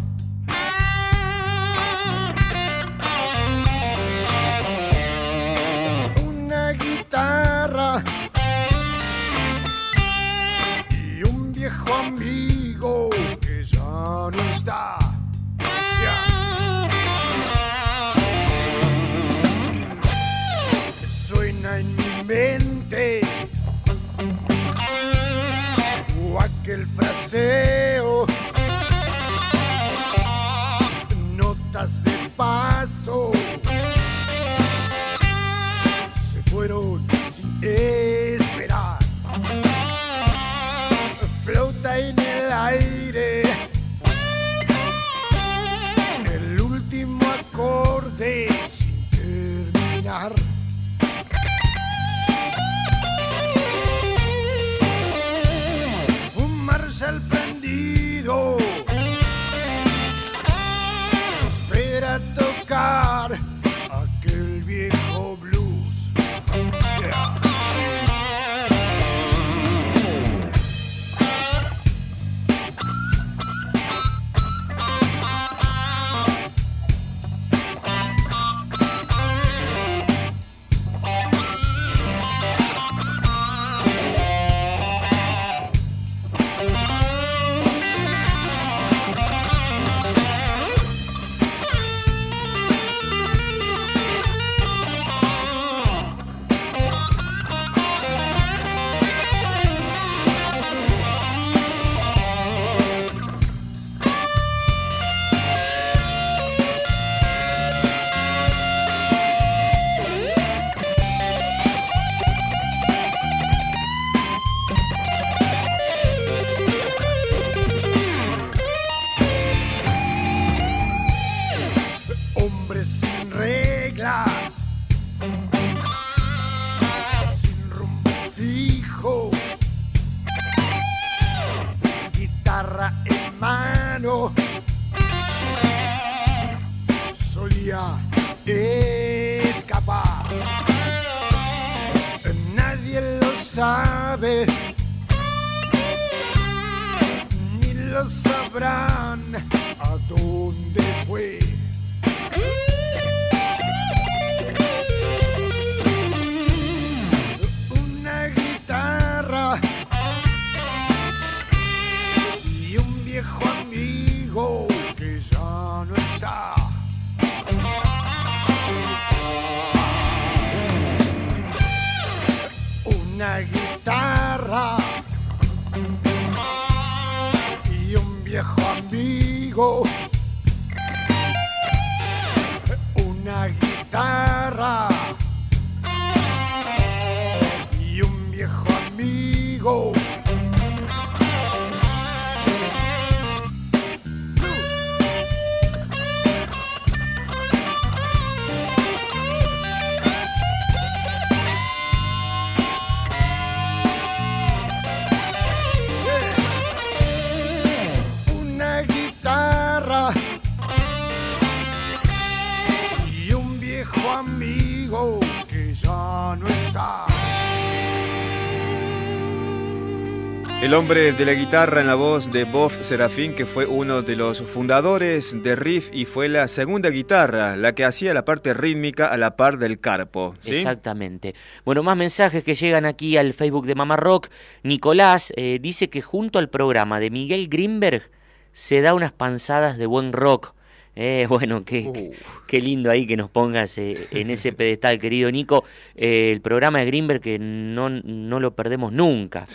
El hombre de la guitarra en la voz de Bob Serafín, que fue uno de los fundadores de Riff y fue la segunda guitarra, la que hacía la parte rítmica a la par del carpo. Exactamente. Bueno, más mensajes que llegan aquí al Facebook de Mamá Rock. Nicolás eh, dice que junto al programa de Miguel Grimberg se da unas panzadas de buen rock. Eh, bueno, qué, qué- qué lindo ahí que nos pongas eh, en ese pedestal, querido Nico. Eh, el programa de Grimberg que no, no lo perdemos nunca.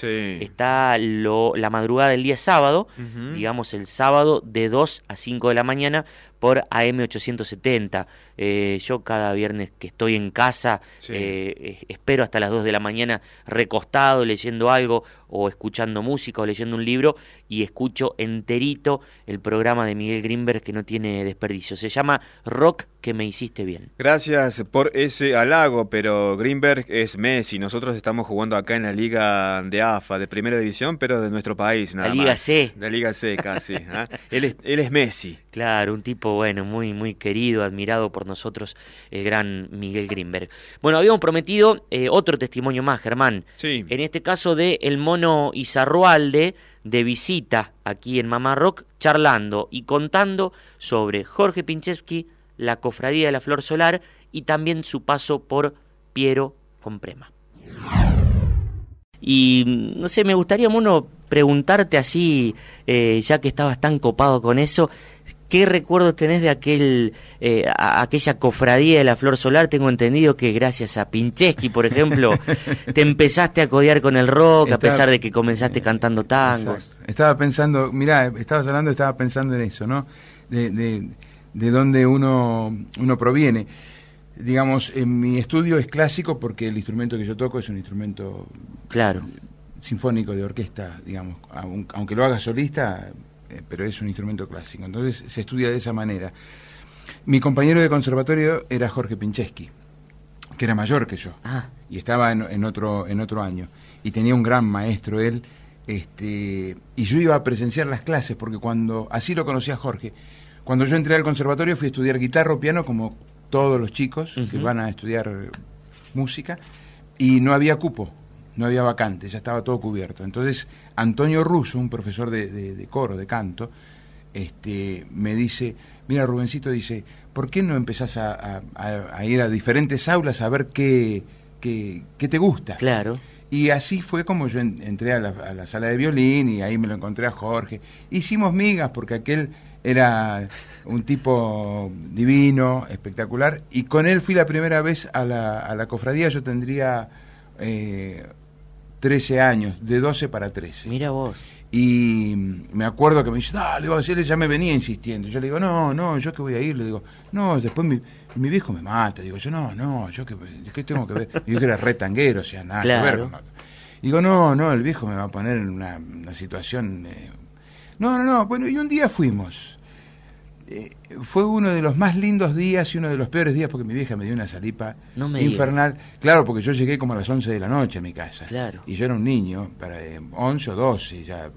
Está lo- la madrugada del día sábado, digamos el sábado de 2 a 5 de la mañana por AM870. Eh, yo cada viernes que estoy en casa Sí. eh, espero hasta las 2 de la mañana recostado leyendo algo o escuchando música o leyendo un libro y escucho enterito el programa de Miguel Grimberg que no tiene desperdicio. Se llama Rock que me hiciste bien. Gracias por ese halago, pero Greenberg es Messi. Nosotros estamos jugando acá en la Liga de AFA, de Primera División, pero de nuestro país, nada La Liga más. C. La Liga C, casi. ¿ah? él, es, él es Messi. Claro, un tipo bueno, muy muy querido, admirado por nosotros, el gran Miguel Grimberg. Bueno, habíamos prometido eh, otro testimonio más, Germán. Sí. En este caso de el mono Izarrualde de visita aquí en Mamá Rock, charlando y contando sobre Jorge Pinchevsky, la cofradía de la Flor Solar y también su paso por Piero Comprema. Y mm, no sé, me gustaría, Mono, preguntarte así, eh, ya que estabas tan copado con eso, ¿qué recuerdos tenés de aquel, eh, a- aquella cofradía de la Flor Solar? Tengo entendido que gracias a Pincheski, por ejemplo, te empezaste a codear con el rock, a pesar de que comenzaste cantando tangos. Exacto. Estaba pensando, mirá, estabas hablando, estaba pensando en eso, ¿no? De, de- de dónde uno, uno proviene. Digamos, en mi estudio es clásico porque el instrumento que yo toco es un instrumento claro. sinfónico de orquesta, digamos, aun- aunque lo haga solista, pero es un instrumento clásico. Entonces se estudia de esa manera. Mi compañero de conservatorio era Jorge Pincheski, que era mayor que yo Ah, y estaba en, en otro en otro año y tenía un gran maestro él este y yo iba a presenciar las clases porque cuando así lo conocí a Jorge cuando yo entré al conservatorio fui a estudiar guitarra o piano como todos los chicos que van a estudiar música y no había cupo no había vacante ya estaba todo cubierto entonces Antonio Russo un profesor de, de- de coro de canto este, me dice, mira Rubencito, dice, ¿por qué no empezás a, a- a- a ir a diferentes aulas a ver qué, qué, qué te gusta? claro. Y así fue como yo en- entré a la, a la sala de violín y ahí me lo encontré a Jorge. Hicimos migas porque aquel era un tipo divino, espectacular, y con él fui la primera vez a la, a la cofradía, yo tendría eh, 13 años, de 12 para 13. Mira vos. Y me acuerdo que me dice, dale, vos, y él ya me venía insistiendo. Yo le digo, no, no, yo que voy a ir. Le digo, no, después mi, mi viejo me mata. Digo, yo no, no, yo que, ¿qué tengo que ver? Mi viejo era re tanguero, o sea, nada que ver. Claro. con- Digo, no, no, el viejo me va a poner en una, una situación... eh, No, no, no, bueno, y un día fuimos. Eh, fue uno de los más lindos días y uno de los peores días porque mi vieja me dio una salipa No digas. infernal. Claro, porque yo llegué como a las 11 de la noche a mi casa. Claro. Y yo era un niño, para eh, 11 o 12 ya.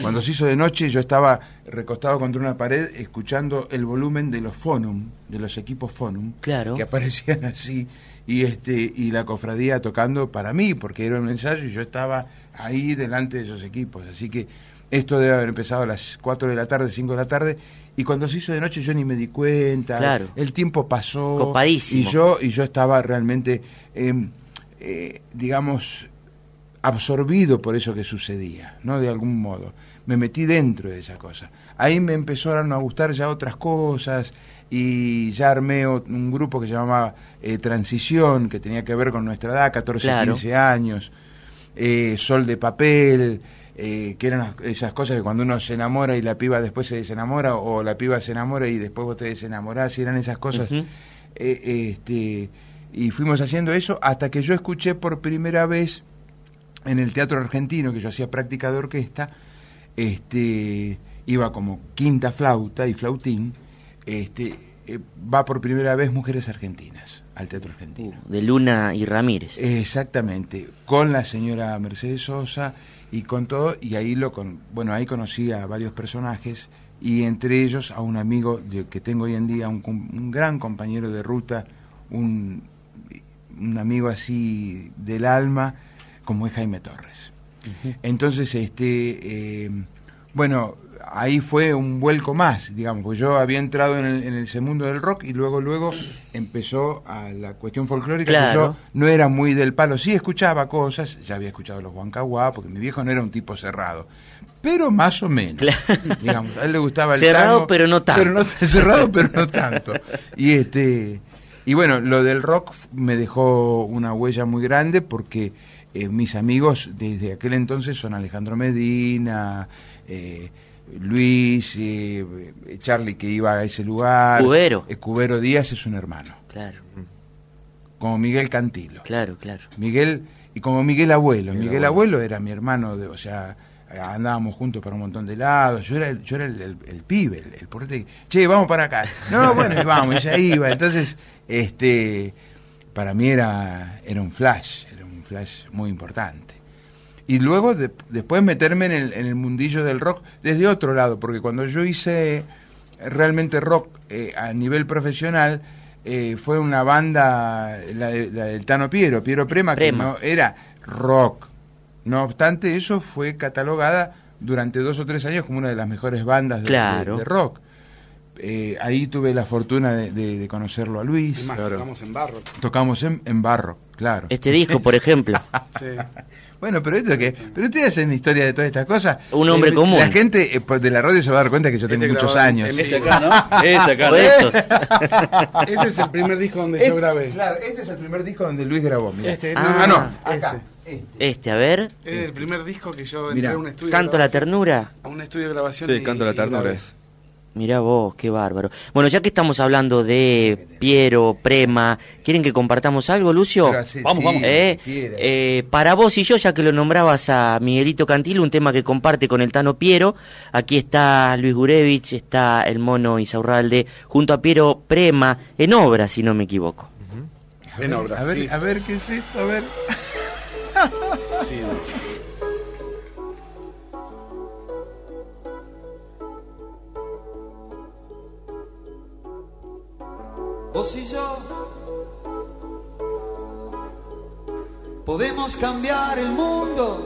Cuando se hizo de noche yo estaba recostado contra una pared escuchando el volumen de los Fonum, de los equipos Fonum, Claro. que aparecían así, y este y la cofradía tocando para mí, porque era un ensayo y yo estaba ahí delante de esos equipos. Así que esto debe haber empezado a las 4 de la tarde, 5 de la tarde, y cuando se hizo de noche yo ni me di cuenta, Claro. el tiempo pasó, Copadísimo. y yo, y yo estaba realmente, eh, eh, digamos, absorbido por eso que sucedía, ¿no? De algún modo. Me metí dentro de esa cosa. Ahí me empezaron a gustar ya otras cosas y ya armé un grupo que se llamaba eh, Transición, que tenía que ver con nuestra edad, 14, Claro. 15 años, eh, Sol de Papel, eh, que eran esas cosas que cuando uno se enamora y la piba después se desenamora, o la piba se enamora y después vos te desenamorás, y eran esas cosas. Eh, este, y fuimos haciendo eso hasta que yo escuché por primera vez en el teatro argentino, que yo hacía práctica de orquesta, este, iba como quinta flauta y flautín, este, eh, va por primera vez Mujeres Argentinas al teatro argentino. De Luna y Ramírez. Exactamente, con la señora Mercedes Sosa y con todo, y ahí lo con, bueno, ahí conocí a varios personajes y entre ellos a un amigo de- que tengo hoy en día, un, un gran compañero de ruta, un, un amigo así del alma, como es Jaime Torres. Entonces, este, eh, bueno, ahí fue un vuelco más, digamos, porque yo había entrado en el, en ese mundo del rock y luego, luego empezó a la cuestión folclórica que yo no era muy del palo, sí escuchaba cosas, ya había escuchado los Huancahuá, porque mi viejo no era un tipo cerrado, pero más o menos, digamos, a él le gustaba el Cerrado, tango, pero no tanto. pero no- cerrado, pero no tanto. Y este y bueno, lo del rock me dejó una huella muy grande porque eh, mis amigos desde aquel entonces son Alejandro Medina, eh, Luis, eh, eh, Charlie que iba a ese lugar. Cubero. Eh, Cubero Díaz es un hermano. Claro, Como Miguel Cantilo. claro, claro. Miguel, y como Miguel Abuelo. Miguel Miguel, Abuelo. era mi hermano, de, o sea, andábamos juntos para un montón de lados. Yo era el, yo era el, el- el pibe, el, que, Che, vamos para acá. No, bueno, y vamos, ya iba. Entonces, este, para mí era, era un flash, era un flash muy importante. Y luego de- después meterme en el, en el mundillo del rock desde otro lado, porque cuando yo hice realmente rock eh, a nivel profesional, eh, fue una banda, la, de- la del Tano Piero, Piero Prema, Prema. que no era rock. No obstante, eso fue catalogada durante dos o tres años como una de las mejores bandas de, Claro. de- de rock. Eh, ahí tuve la fortuna de, de- de conocerlo a Luis. Más, tocamos en barro. Tocamos en, en barro, claro. Este disco, por ejemplo. Sí. Bueno, pero esto que, pero ustedes hacen historia de todas estas cosas. Un hombre Eh, común. La gente eh, de la radio se va a dar cuenta que yo tengo Este muchos grabado años. Este acá, ¿no? Ese acá. Ese es el primer disco donde Este- yo grabé. Claro, este es el primer disco donde Luis grabó. mira. Este, Ah, no, ah, no, ese. acá. Este. Este, a ver. Es el primer disco que yo entré Mirá, a un estudio. de Canto a la ternura. A un estudio de grabación. Sí, y- canto la ternura es. Mirá vos, qué bárbaro. Bueno, ya que estamos hablando de Piero, Prema, ¿quieren que compartamos algo, Lucio? Vamos, sí, vamos. Eh, eh, para vos y yo, ya que lo nombrabas a Miguelito Cantil, un tema que comparte con el Tano Piero. Aquí está Luis Gurevich, está el mono Isaurralde, junto a Piero Prema, en obra, si no me equivoco. En obras, a ver, sí. a ver qué es esto, a ver. Vos y yo podemos cambiar el mundo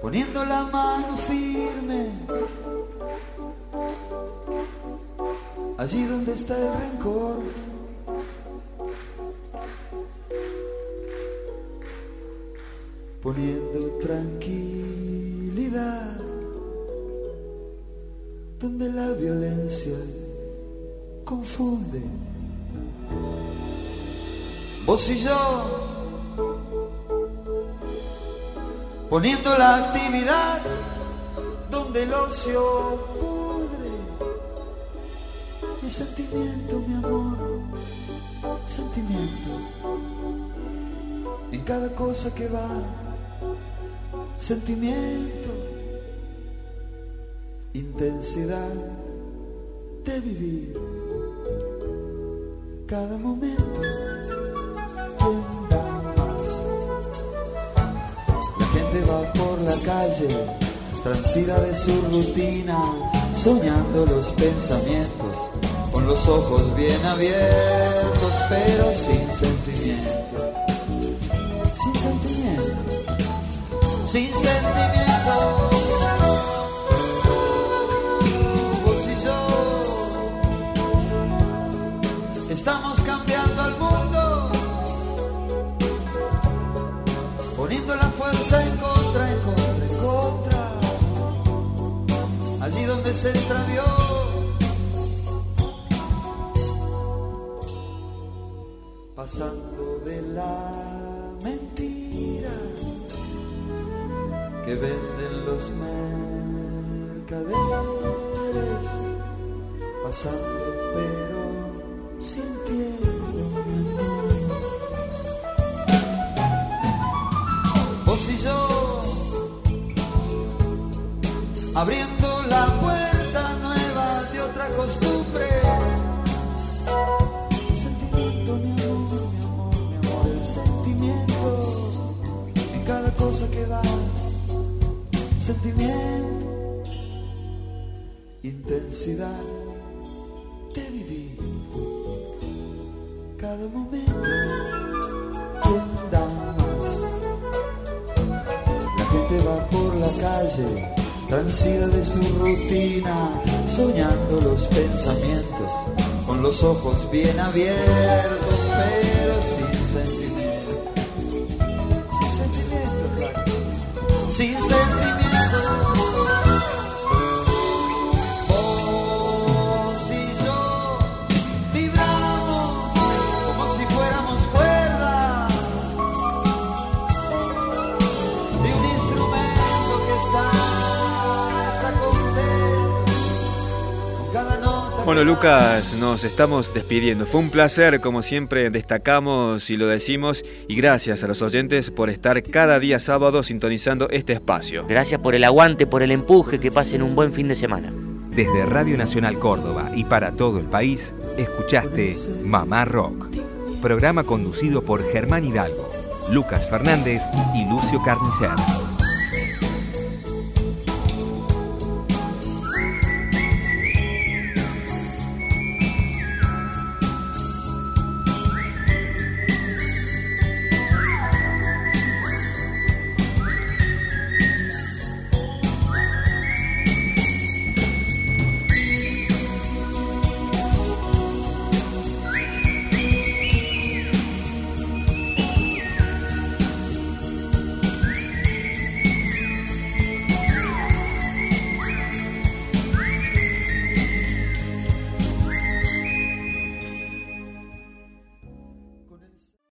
poniendo la mano firme allí donde está el rencor. Poniendo tranquilidad donde la violencia confunde. Vos y yo, poniendo la actividad donde el ocio pudre. Mi sentimiento, mi amor, sentimiento. En cada cosa que va, sentimiento intensidad de vivir cada momento. ¿Quién da más? La gente va por la calle, transida de su rutina, soñando los pensamientos, con los ojos bien abiertos, pero sin sentimiento. Sin sentimiento. Sin sentimiento. Estamos cambiando al mundo, poniendo la fuerza en contra, en contra, en contra, allí donde se extravió. Pasando de la mentira que venden los mercaderes pasando pero sintiendo mi amor. Vos y yo abriendo la puerta nueva de otra costumbre. Sentimiento, mi amor, mi amor, mi amor, el sentimiento en cada cosa que va. Sentimiento intensidad gente va por la calle, transida de su rutina, soñando los pensamientos, con los ojos bien abiertos, pero sin sentimiento. Sin sentimiento. Sin sentimiento. Bueno, Lucas, nos estamos despidiendo. Fue un placer, como siempre, destacamos y lo decimos. Y gracias a los oyentes por estar cada día sábado sintonizando este espacio. Gracias por el aguante, por el empuje, que pasen un buen fin de semana. Desde Radio Nacional Córdoba y para todo el país, escuchaste Mamá Rock, programa conducido por Germán Hidalgo, Lucas Fernández y Lucio Carnicer.